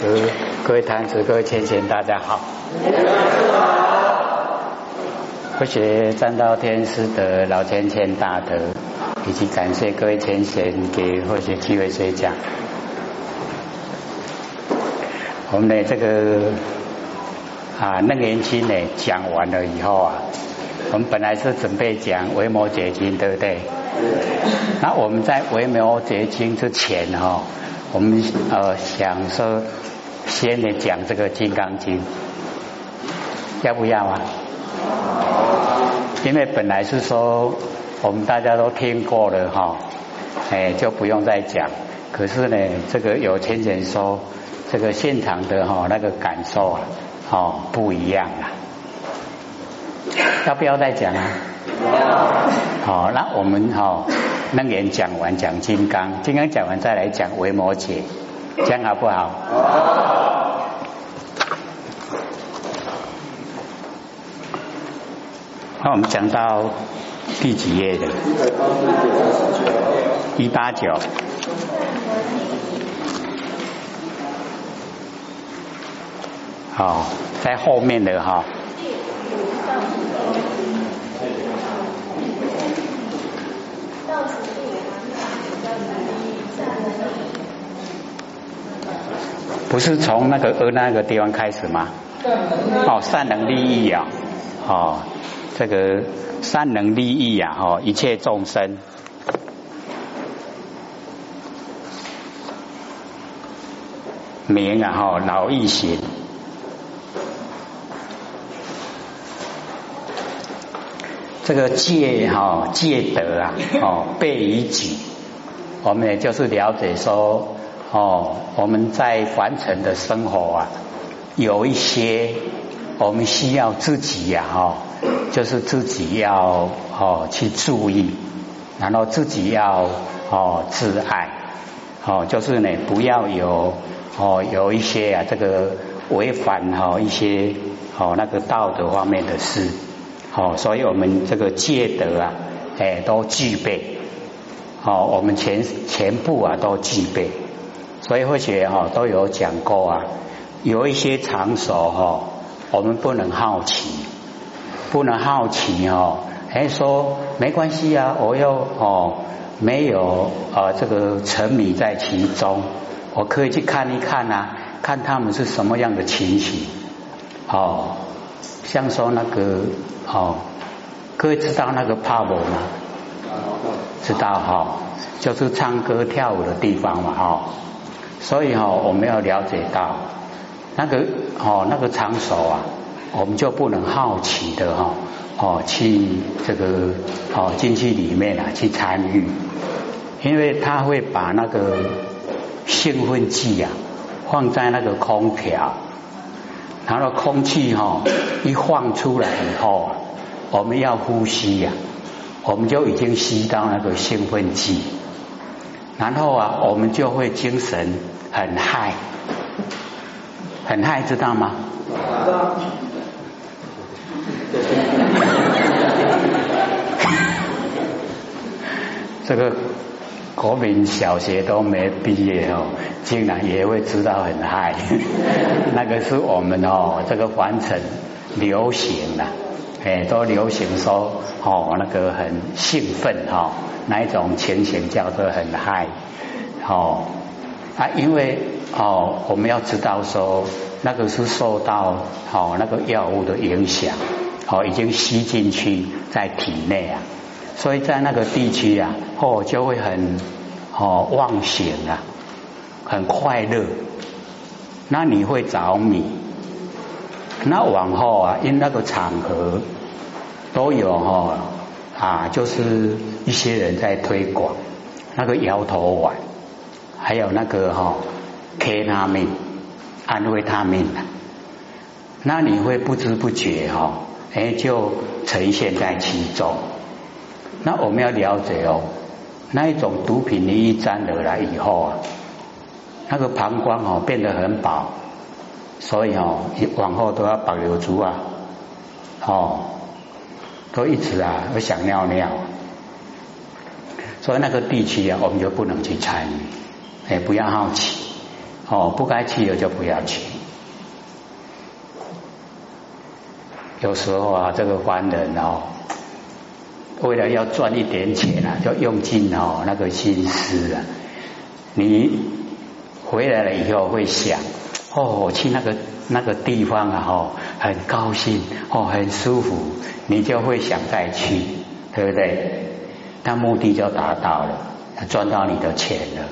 师、各位坛子、各位千贤，大家好。佛学占道天师的老千千大德，以及感谢各位前贤给佛学机会学讲。我们的这个啊楞严经呢讲完了以后啊，我们本来是准备讲维摩诘经，对不对？那我们在维摩诘经之前哈。我们呃想说，先来讲这个《金刚经》，要不要啊？因为本来是说我们大家都听过了哈，哎就不用再讲。可是呢，这个有钱人说，这个现场的哈那个感受啊，哦不一样啊。要不要再讲啊？好，那我们哈。楞严讲完讲金刚，金刚讲完再来讲维摩诘，这样好不好？那我们讲到第几页的？一八九。好，在后面的哈。不是从那个呃那个地方开始吗？哦，善能利益啊，哦，这个善能利益啊，哦，一切众生，名啊，哈，劳逸行，这个戒哈戒德啊，哦，备于己，我们也就是了解说。哦，我们在凡尘的生活啊，有一些我们需要自己呀，哈，就是自己要哦去注意，然后自己要哦自爱，哦，就是呢不要有哦有一些啊这个违反哈一些哦那个道德方面的事，哦，所以我们这个戒德啊，哎都具备，哦，我们全全部啊都具备。所以或许哈都有讲过啊，有一些场所哈，我们不能好奇，不能好奇哦。哎，说没关系啊，我又哦没有啊这个沉迷在其中，我可以去看一看啊，看他们是什么样的情形。哦，像说那个哦，各位知道那个帕博吗？知道哈，就是唱歌跳舞的地方嘛哈。所以哈，我们要了解到那个哦，那个场所啊，我们就不能好奇的哈哦去这个哦进去里面啊去参与，因为他会把那个兴奋剂啊放在那个空调，然后空气哈一放出来以后，我们要呼吸呀，我们就已经吸到那个兴奋剂。然后啊，我们就会精神很嗨，很嗨，知道吗？这个国民小学都没毕业哦，竟然也会知道很嗨，那个是我们哦，这个凡尘流行的，哎，都流行说哦，那个很兴奋哈。哪一种情形叫做很嗨？哦啊，因为哦，我们要知道说，那个是受到哦那个药物的影响，哦已经吸进去在体内啊，所以在那个地区啊，哦就会很哦妄想啊，很快乐，那你会着迷。那往后啊，因那个场合都有哈。啊，就是一些人在推广那个摇头丸，还有那个哈 K 他命、安慰他命，那你会不知不觉哈，哎，就呈现在其中。那我们要了解哦，那一种毒品你一沾而来以后啊，那个膀胱哦变得很饱，所以哦，往后都要保留住啊，哦。都一直啊，我想尿尿，所以那个地区啊，我们就不能去参与，哎，不要好奇哦，不该去的就不要去。有时候啊，这个凡人哦，为了要赚一点钱啊，就用尽哦那个心思啊。你回来了以后会想，哦，我去那个那个地方啊，哦，很高兴，哦，很舒服，你就会想再去，对不对？那目的就达到了，赚到你的钱了。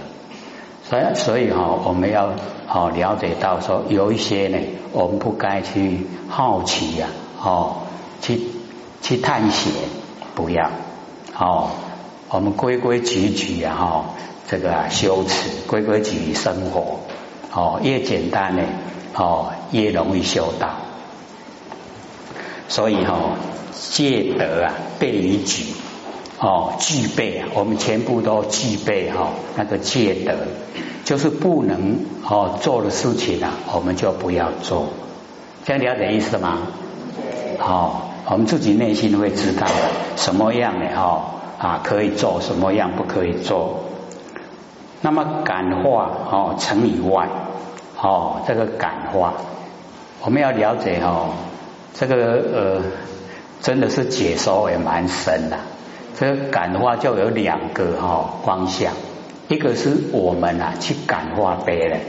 所以，所以哈，我们要好了解到说，有一些呢，我们不该去好奇呀。哦，去去探险，不要哦。我们规规矩矩啊，哈，这个修持，规规矩矩生活，哦，越简单呢，哦，越容易修道。所以哈，戒德啊，备于举，哦，具备啊，我们全部都具备哈，那个戒德，就是不能哦做的事情啊，我们就不要做。这样了解意思吗？好，我们自己内心会知道什么样的哈啊可以做，什么样不可以做。那么感化哦，成以外哦，这个感化我们要了解哦，这个呃真的是解说也蛮深的。这个感化就有两个哈方向，一个是我们啊去感化别人，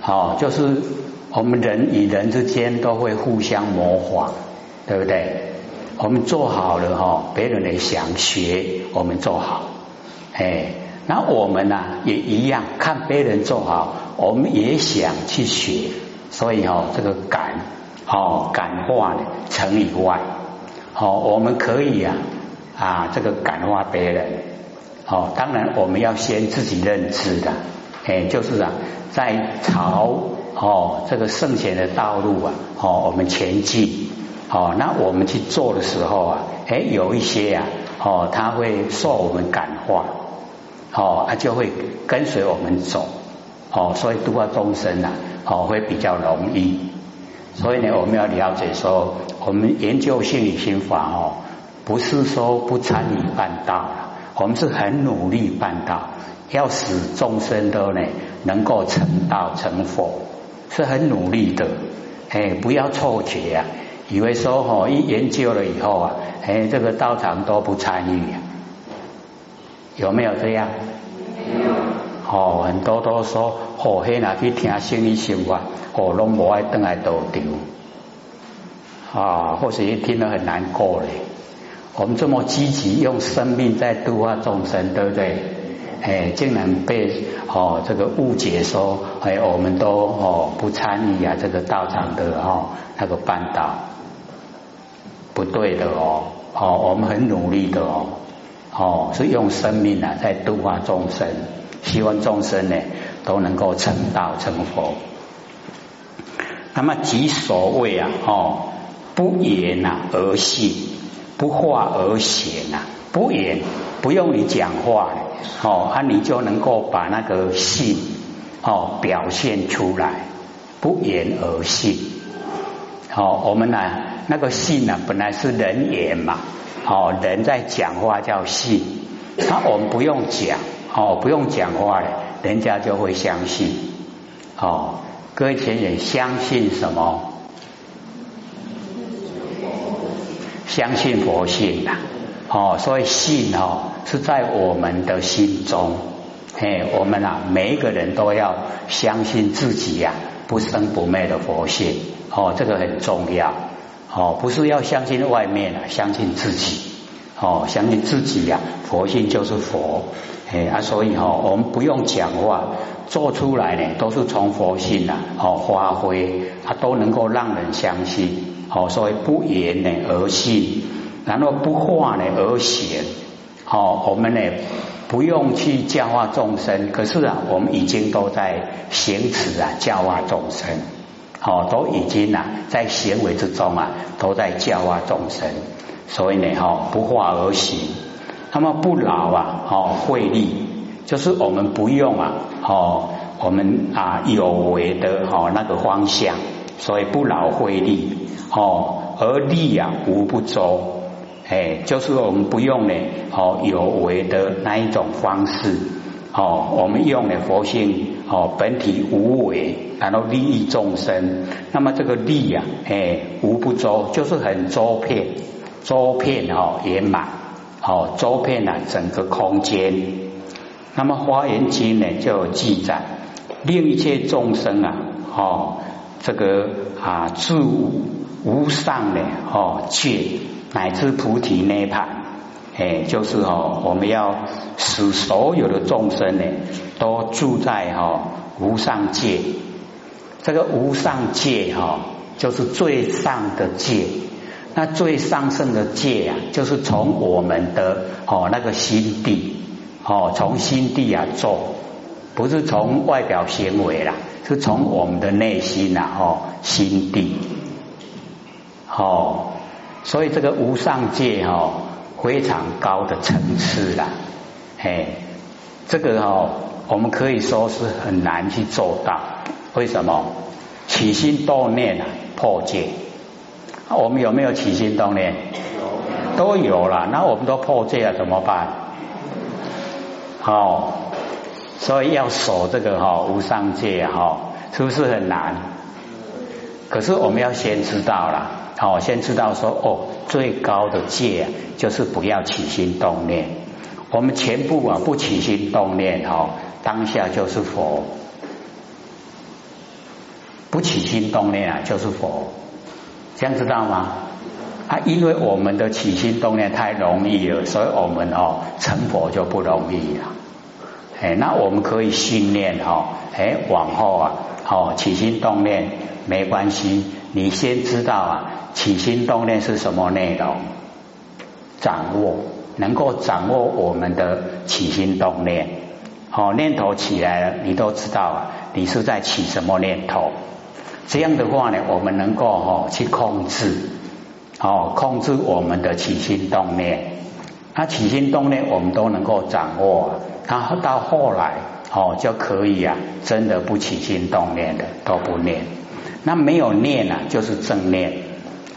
好就是。我们人与人之间都会互相模仿，对不对？我们做好了哈，别人也想学我们做好，哎，那我们呢也一样，看别人做好，我们也想去学，所以哈，这个感哦感化呢成以外，好，我们可以啊啊这个感化别人，哦，当然我们要先自己认知的，哎，就是啊在朝。哦，这个圣贤的道路啊，哦，我们前进，哦，那我们去做的时候啊，哎，有一些啊，哦，他会受我们感化，哦，他就会跟随我们走，哦，所以度化众生啊，哦，会比较容易。所以呢，我们要了解说，我们研究心理心法哦，不是说不参与办道了，我们是很努力办道，要使众生都呢能够成道成佛。是很努力的，哎，不要错觉啊，以为说哦，一研究了以后啊，哎，这个道场都不参与，有没有这样？哦，很多都说哦，黑哪去听心理心法，哦，拢无爱等来多丢，啊，或许听了很难过嘞。我们这么积极用生命在度化众生，对不对？哎，竟然被哦这个误解说，哎，我们都哦不参与啊这个道场的哦那个办道，不对的哦哦，我们很努力的哦哦，是用生命啊在度化众生，希望众生呢都能够成道成佛。那么即所谓啊哦不言啊而信，不话而显啊，不言不用你讲话。哦，啊，你就能够把那个信哦表现出来，不言而信。好，我们呢那个信呢本来是人言嘛，哦，人在讲话叫信，那我们不用讲，哦，不用讲话了，人家就会相信。哦，各位前人相信什么？相信佛性的。哦，所以信哦是在我们的心中，哎，我们啊每一个人都要相信自己呀不生不灭的佛性，哦，这个很重要，哦，不是要相信外面啊，相信自己，哦，相信自己呀，佛性就是佛，哎啊，所以哈，我们不用讲话，做出来呢都是从佛性啊，哦发挥，它都能够让人相信，哦，所以不言呢而信。然后不化呢而显，好，我们呢不用去教化众生，可是啊，我们已经都在行持啊教化众生，好，都已经啊在行为之中啊都在教化众生，所以呢，哈不化而行，那么不劳啊，好慧力，就是我们不用啊，哦，我们啊有为的哈那个方向，所以不劳慧力，哦，而力啊无不周。哎，就是我们不用呢，哦，有为的那一种方式，哦，我们用的佛性，哦，本体无为，然后利益众生。那么这个利呀，哎，无不周，就是很周遍，周遍哦，圆满，哦，周遍了整个空间。那么《华严经》呢，就有记载，令一切众生啊，哦，这个啊，住无上的哦界，乃至菩提涅盘。哎，就是哦，我们要使所有的众生呢，都住在哈无上界。这个无上界哈，就是最上的界。那最上圣的界啊，就是从我们的哦那个心地哦，从心地啊做，不是从外表行为啦，是从我们的内心呐哦心地。哦，所以这个无上界哈。非常高的层次啦，嘿，这个哦，我们可以说是很难去做到。为什么？起心动念啊，破戒。我们有没有起心动念？都有了。那我们都破戒了，怎么办？好，所以要守这个哈无上戒哈，是不是很难？可是我们要先知道了。好，先知道说哦，最高的戒就是不要起心动念。我们全部啊不起心动念哈，当下就是佛。不起心动念啊就是佛，这样知道吗？啊，因为我们的起心动念太容易了，所以我们哦成佛就不容易了。哎，那我们可以训练哈，哎，往后啊，哦起心动念没关系，你先知道啊。起心动念是什么内容？掌握，能够掌握我们的起心动念。好，念头起来了，你都知道啊，你是在起什么念头？这样的话呢，我们能够哦去控制，哦，控制我们的起心动念。那起心动念我们都能够掌握，然后到后来哦就可以啊，真的不起心动念的都不念。那没有念啊，就是正念。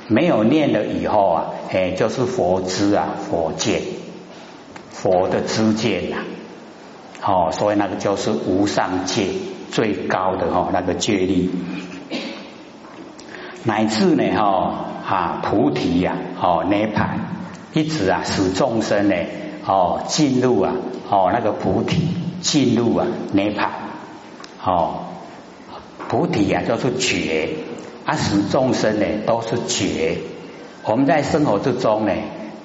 没有念了以后啊，哎，就是佛知啊，佛见，佛的知见呐，哦，所以那个就是无上界最高的哈那个戒力，乃至呢哈啊菩提呀，哦涅盘，一直啊使众生呢哦进入啊哦那个菩提，进入啊涅盘，哦菩提呀就是觉。啊，使众生呢都是觉，我们在生活之中呢，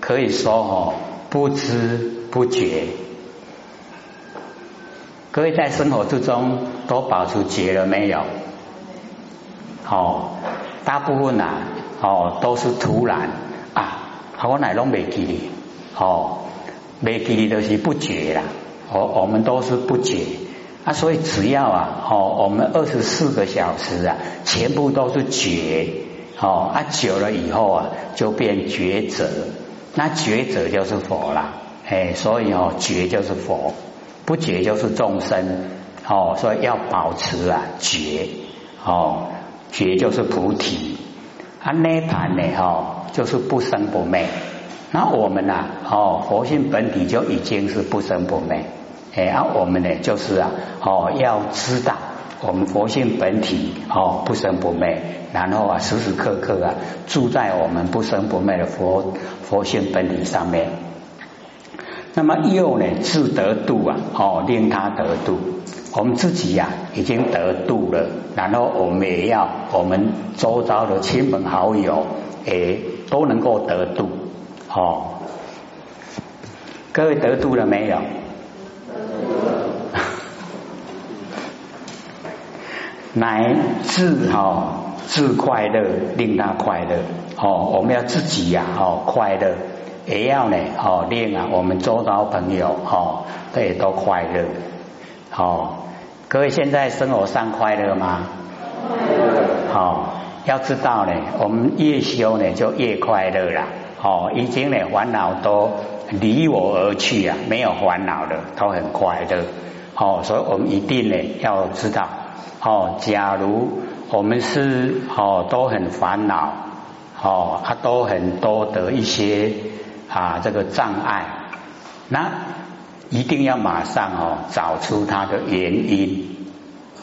可以说哦不知不觉。各位在生活之中都保持觉了没有？哦，大部分呐，哦都是突然啊，我乃拢没记哩，哦没记哩都是不觉啦，我我们都是不觉。啊，所以只要啊，哦，我们二十四个小时啊，全部都是觉，哦，啊，久了以后啊，就变觉者，那觉者就是佛了，哎，所以哦，觉就是佛，不觉就是众生，哦，所以要保持啊觉，哦，觉就是菩提，啊，涅盘呢，哈，就是不生不灭，那我们呐，哦，佛性本体就已经是不生不灭。哎，啊，我们呢，就是啊，哦，要知道我们佛性本体哦，不生不灭，然后啊，时时刻刻啊，住在我们不生不灭的佛佛性本体上面。那么又呢，自得度啊，哦，令他得度，我们自己呀，已经得度了，然后我们也要我们周遭的亲朋好友，哎，都能够得度。哦，各位得度了没有？乃自哈自快乐，令他快乐。哦，我们要自己呀，哦快乐，也要呢，哦令啊我们周遭朋友，哦对都快乐。哦，各位现在生活上快乐吗？好，要知道呢，我们越修呢就越快乐啦。哦，已经呢烦恼都离我而去啊，没有烦恼了，都很快乐。哦，所以我们一定呢要知道。哦，假如我们是哦都很烦恼，哦，他都很多的一些啊这个障碍，那一定要马上哦找出它的原因，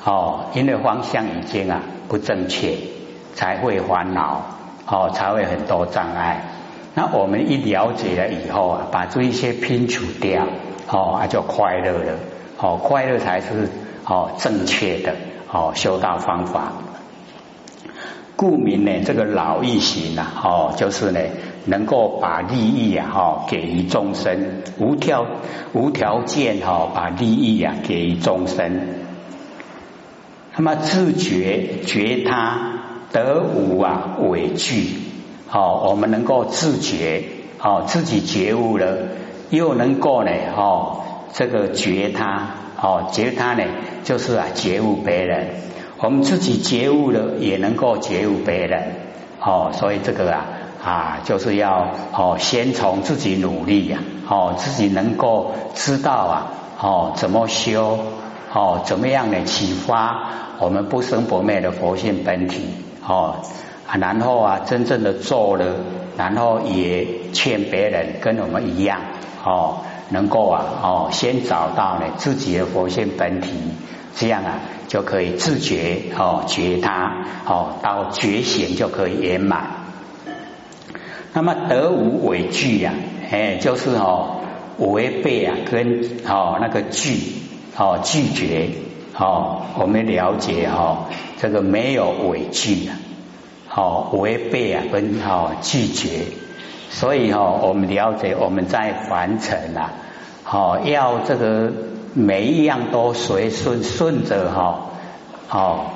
哦，因为方向已经啊不正确，才会烦恼，哦，才会很多障碍。那我们一了解了以后啊，把这一些拼除掉，哦，就快乐了，哦，快乐才是哦正确的哦修道方法。故名呢，这个老易行啊，哦，就是呢，能够把利益啊，哈，给予众生，无条无条件哈，把利益啊给予众生。那么自觉觉他得无啊畏惧，好，我们能够自觉，好，自己觉悟了，又能够呢，哦，这个觉他，哦，觉他呢，就是啊，觉悟别人。我们自己觉悟了，也能够觉悟别人，哦，所以这个啊啊，就是要哦，先从自己努力呀，哦，自己能够知道啊，哦，怎么修，哦，怎么样的启发我们不生不灭的佛性本体，哦，然后啊，真正的做了，然后也劝别人跟我们一样，哦，能够啊，哦，先找到呢自己的佛性本体。这样啊，就可以自觉哦，觉他哦，到觉醒就可以圆满。那么得无畏惧呀，哎，就是哦，违背啊，跟哦那个拒哦拒绝哦，我们了解哦，这个没有畏惧啊，哦违背啊跟哦拒绝，所以哦，我们了解我们在凡尘啊，哦要这个。每一样都随顺顺着哈，哦，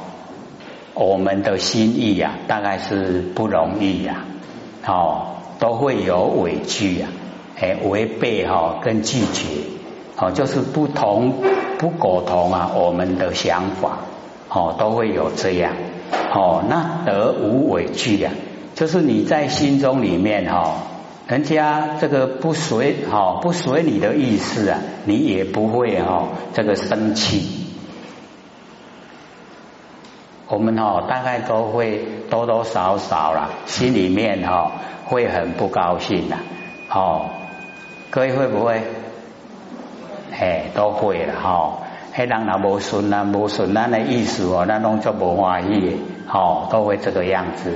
我们的心意呀，大概是不容易呀，哦，都会有委屈呀，哎，违背哈跟拒绝，哦，就是不同不苟同啊，我们的想法，哦，都会有这样，哦，那得无委屈呀，就是你在心中里面哈。人家这个不随哈不随你的意思啊，你也不会哈这个生气。我们哈大概都会多多少少啦，心里面哈会很不高兴的。哦，各位会不会？哎，都会了哈。黑人那无顺啊，无顺咱的意思哦，那拢就无欢喜，哦，都会这个样子。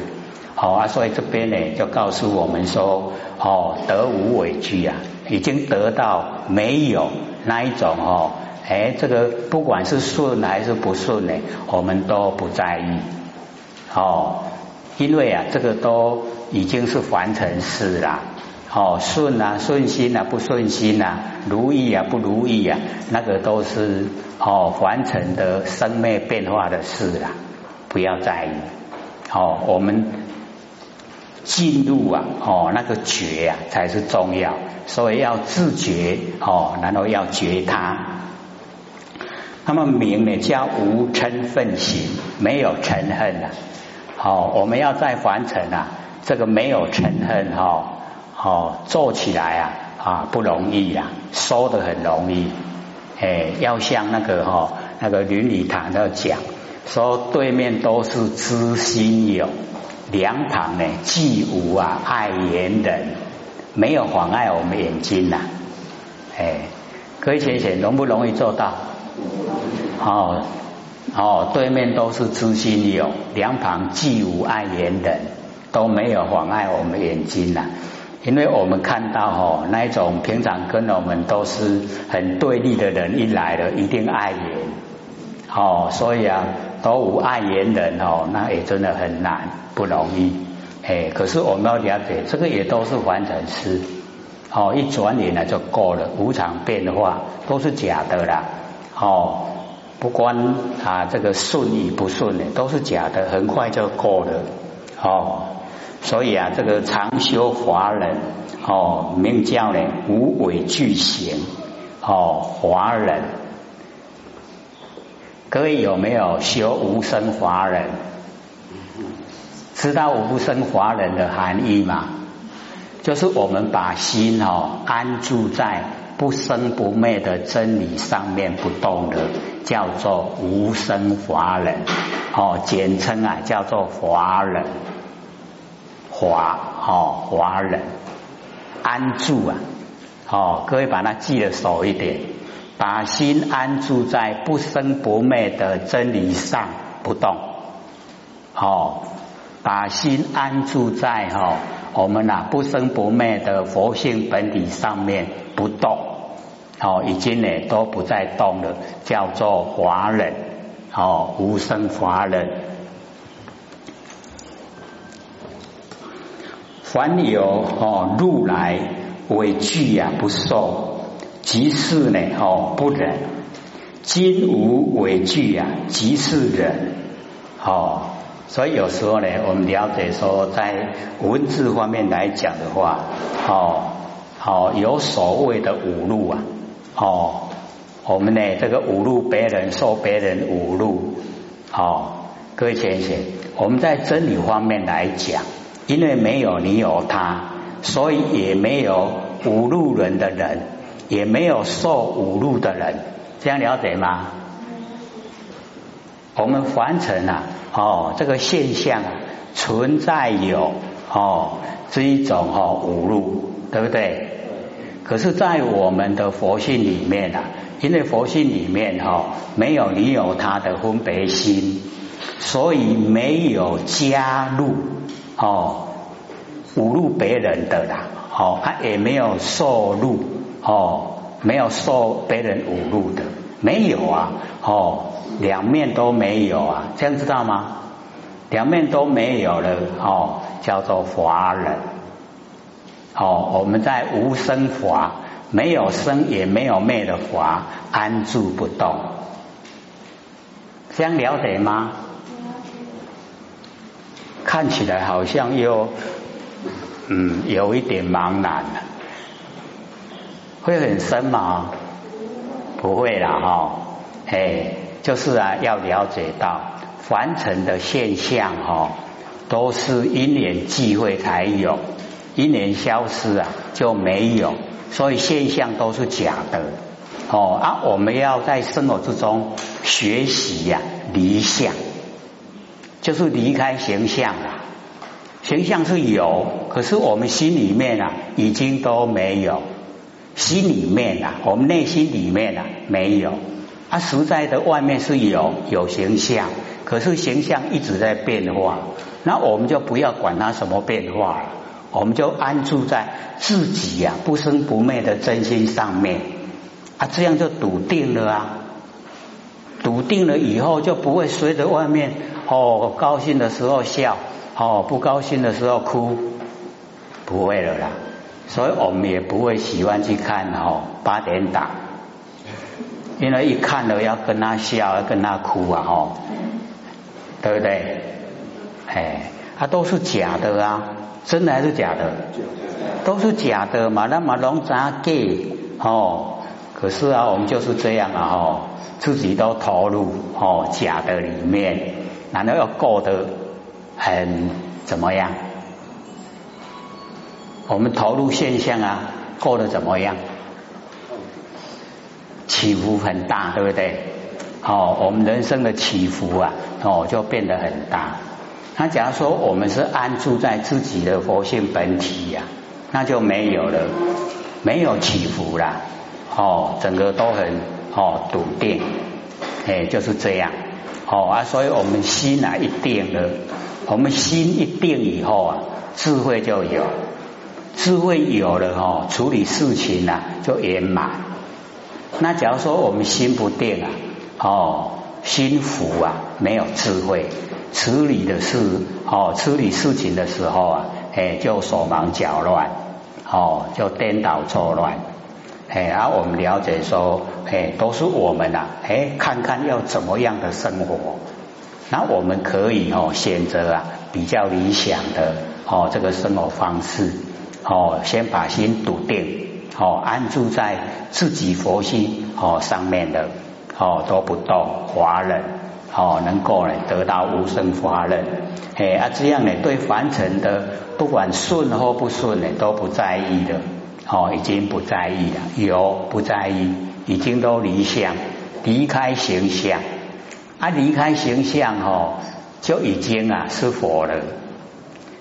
好啊，所以这边呢就告诉我们说，哦，得无畏惧啊，已经得到没有那一种哦，哎，这个不管是顺还是不顺呢，我们都不在意，哦，因为啊，这个都已经是凡尘事啦，哦，顺啊，顺心啊，不顺心啊，如意啊，不如意啊，那个都是哦，凡尘的生灭变化的事啦，不要在意，哦，我们。进入啊，哦，那个觉啊才是重要，所以要自觉哦，然后要觉他。那么名呢叫无嗔恨行，没有嗔恨啊。好，我们要在凡尘啊，这个没有嗔恨哈，哦做起来啊啊不容易呀，说的很容易。哎，要像那个哈，那个伦理堂要讲，说对面都是知心友。两旁呢，既无啊爱眼人，没有妨碍我们眼睛呐。哎，各位浅浅容不容易做到？哦哦，对面都是知心友，两旁既无爱眼人，都没有妨碍我们眼睛呐。因为我们看到哦，那一种平常跟我们都是很对立的人一来了，一定碍眼。哦，所以啊。都无爱言人哦，那也真的很难，不容易。哎，可是我们要了解，这个也都是凡尘事。哦，一转眼呢就过了，无常变化都是假的啦。哦，不管啊这个顺与不顺的，都是假的，很快就过了。哦，所以啊，这个长修华人哦，名叫呢无畏惧行哦，华人。各位有没有修无生华人？知道无生华人的含义吗？就是我们把心哦安住在不生不灭的真理上面不动的，叫做无生华人哦，简称啊叫做华人，华哦华人安住啊哦，各位把它记得熟一点。把心安住在不生不灭的真理上不动，好，把心安住在哈我们呐不生不灭的佛性本体上面不动，好，已经呢都不再动了，叫做华人，好，无生华人。凡有哦入来畏惧呀不受，即是呢哦不忍；今无畏惧呀，即是忍。哦，所以有时候呢，我们了解说，在文字方面来讲的话，哦，好有所谓的五路啊，哦，我们呢这个五路别人受别人五路，哦，各位先生，我们在真理方面来讲。因为没有你有他，所以也没有五路人的人，也没有受五路的人，这样了解吗？我们凡尘啊，哦，这个现象存在有哦这一种哦五路，对不对？可是，在我们的佛性里面啊，因为佛性里面哈没有你有他的分别心，所以没有加入。哦，侮辱别人的啦，哦，他也没有受辱，哦，没有受别人侮辱的，没有啊，哦，两面都没有啊，这样知道吗？两面都没有了，哦，叫做华人，哦，我们在无生华，没有生也没有灭的华，安住不动，这样了解吗？看起来好像又嗯有一点茫然了，会很深吗？不会啦哈，哎，就是啊，要了解到凡尘的现象哈，都是因缘际会才有，因缘消失啊就没有，所以现象都是假的哦啊，我们要在生活之中学习呀离相。就是离开形象了，形象是有，可是我们心里面啊，已经都没有。心里面啊，我们内心里面啊，没有。啊，实在的外面是有有形象，可是形象一直在变化。那我们就不要管它什么变化了，我们就安住在自己呀不生不灭的真心上面啊，这样就笃定了啊。笃定了以后，就不会随着外面。哦，高兴的时候笑，哦，不高兴的时候哭，不会了啦。所以我们也不会喜欢去看哦八点档，因为一看了要跟他笑，要跟他哭啊，哦，对不对？哎，它都是假的啊，真的还是假的？都是假的嘛，那么龙杂给哦，可是啊，我们就是这样啊，哦，自己都投入哦假的里面。难道要过得很怎么样？我们投入现象啊，过得怎么样？起伏很大，对不对？哦，我们人生的起伏啊，哦，就变得很大。那假如说我们是安住在自己的佛性本体呀，那就没有了，没有起伏了。哦，整个都很哦笃定，哎，就是这样。哦啊，所以我们心啊一定了，我们心一定以后啊，智慧就有，智慧有了哦，处理事情啊就圆满。那假如说我们心不定啊，哦，心浮啊，没有智慧，处理的事哦，处理事情的时候啊，哎，就手忙脚乱，哦，就颠倒错乱。哎，而我们了解说，哎，都是我们呐，哎，看看要怎么样的生活，那我们可以哦选择啊比较理想的哦这个生活方式，哦，先把心笃定，哦安住在自己佛心哦上面的，哦都不动，华人哦能够呢得到无生华人，哎啊这样呢对凡尘的不管顺或不顺呢都不在意的。哦，已经不在意了，有不在意，已经都离相，离开形象，啊，离开形象哦，就已经啊是佛了。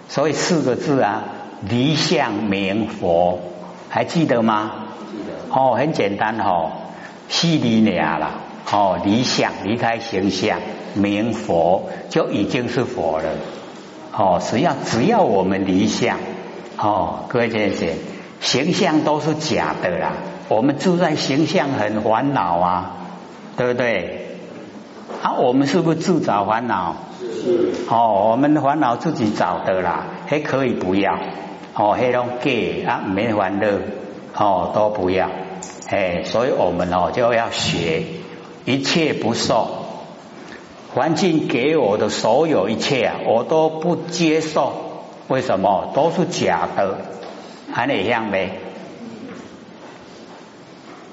所以四个字啊，离相明佛，还记得吗？记得。哦，很简单哦，细离俩了，哦，离相离开形象，明佛就已经是佛了。哦，只要只要我们离相，哦，各位姐姐，形象都是假的啦。我们住在形象很烦恼啊，对不对？啊，我们是不是自找烦恼？是。哦，我们的烦恼自己找的啦，还可以不要。哦，黑龙给啊，没烦乐，哦，都不要。哎，所以我们哦就要学，一切不受。环境给我的所有一切啊，我都不接受。为什么？都是假的，还哪样呗？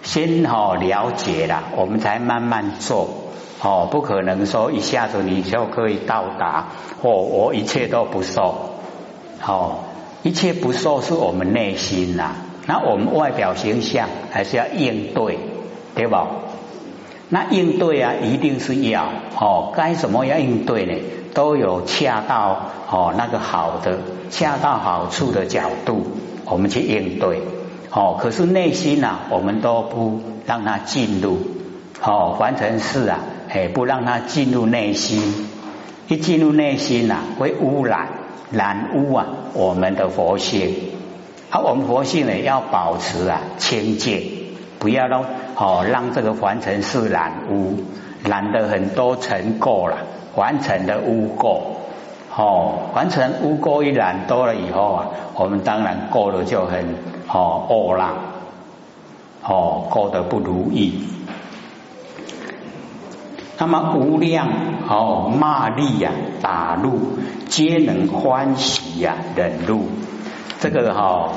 先哦了解了，我们才慢慢做。哦，不可能说一下子你就可以到达。哦，我一切都不受。哦，一切不受是我们内心呐。那我们外表形象还是要应对，对吧？那应对啊，一定是要哦，该什么要应对呢？都有恰到哦那个好的、恰到好处的角度，我们去应对哦。可是内心呐，我们都不让它进入哦，完成事啊，哎，不让它进入内心，一进入内心呐，会污染、染污啊我们的佛性。啊，我们佛性呢，要保持啊清净。不要让哦，让这个凡尘是染污，染的很多尘垢了，凡尘的污垢哦，凡尘污垢一染多了以后啊，我们当然过得就很哦恶浪哦，过得不如意。那么无量哦骂力呀打入，皆能欢喜呀忍入，这个哈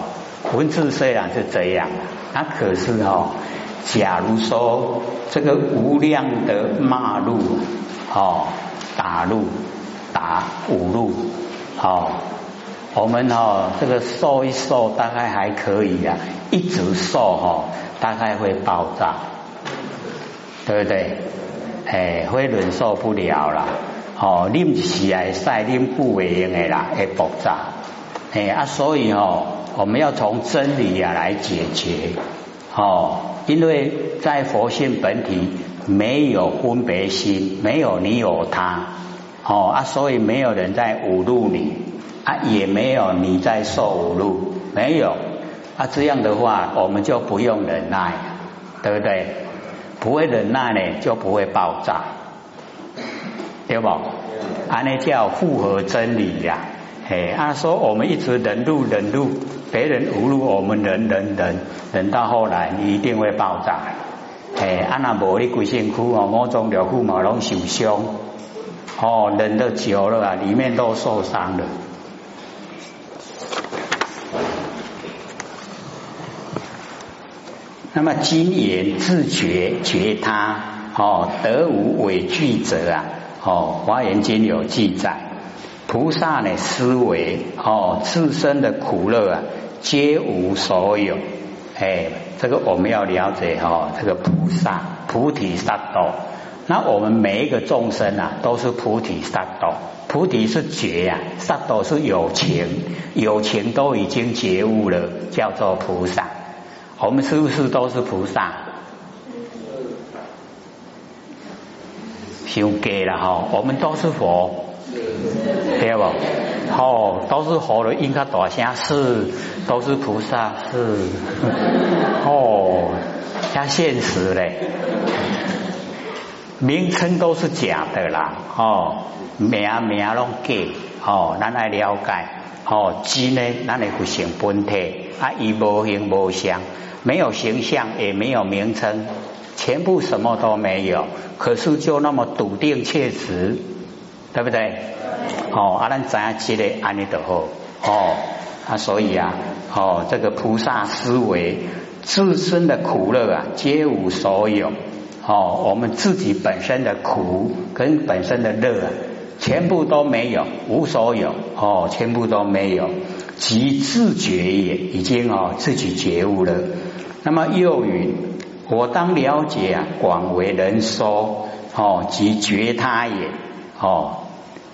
文字虽然是这样。那可是哦，假如说这个无量的骂路哦，打路打五路哦，我们哦这个受一受大概还可以啊，一直受哈大概会爆炸，对不对？哎，会忍受不了了哦，拎起来晒拎不为用的啦，会爆炸哎啊，所以哦。我们要从真理啊来解决哦，因为在佛性本体没有分别心，没有你有他哦啊，所以没有人在侮辱你啊，也没有你在受侮辱，没有啊，这样的话我们就不用忍耐，对不对？不会忍耐呢，就不会爆炸，对不？啊，那叫复合真理呀。哎，啊说我们一直忍辱忍辱，别人侮辱我们忍忍忍，忍到后来你一定会爆炸。哎，啊那无你鬼辛苦哦，某种疗苦嘛拢受伤。哦，忍得久了啊，里面都受伤了。那么今言自觉觉他，哦，得无畏惧者啊，哦，华严经有记载。菩萨呢，思维哦，自身的苦乐啊，皆无所有。哎，这个我们要了解哈，这个菩萨菩提萨埵。那我们每一个众生啊，都是菩提萨埵。菩提是觉呀，萨埵是有情，有情都已经觉悟了，叫做菩萨。我们是不是都是菩萨？修给了。哈，我们都是佛。对不？哦，都是佛的，应该大声是，都是菩萨是，哦，加现实嘞，名称都是假的啦，哦，名名拢假，哦，咱来了解，哦，真呢，咱来不成本体，啊，伊无形无相，没有形象，也没有名称，全部什么都没有，可是就那么笃定确实。对不对？哦，阿难怎样积累安利的好？哦，啊，所以啊，哦，这个菩萨思维自身的苦乐啊，皆无所有。哦，我们自己本身的苦跟本身的乐啊，全部都没有，无所有。哦，全部都没有，即自觉也，已经哦自己觉悟了。那么又云：我当了解啊，广为人说。哦，即觉他也。哦。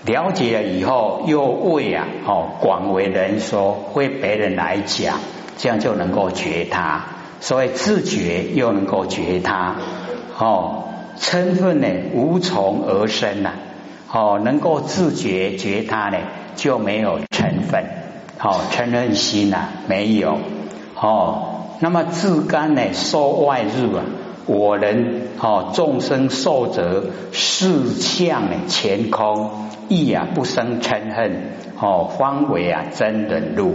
了解了以后，又为啊，哦，广为人说，为别人来讲，这样就能够觉他。所以自觉又能够觉他，哦，嗔恨呢无从而生呐，哦，能够自觉觉他呢就没有成分，哦，嗔恨心呐没有，哦，那么自甘呢受外入啊，我人哦众生受则四相呢前空，亦啊不生嗔恨，哦，方为啊真人路，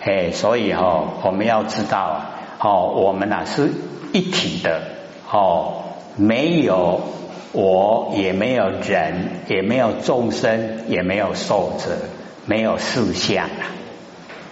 嘿，所以哈我们要知道啊。哦，我们呐是一体的，哦，没有我，也没有人，也没有众生，也没有受者，没有四相啊。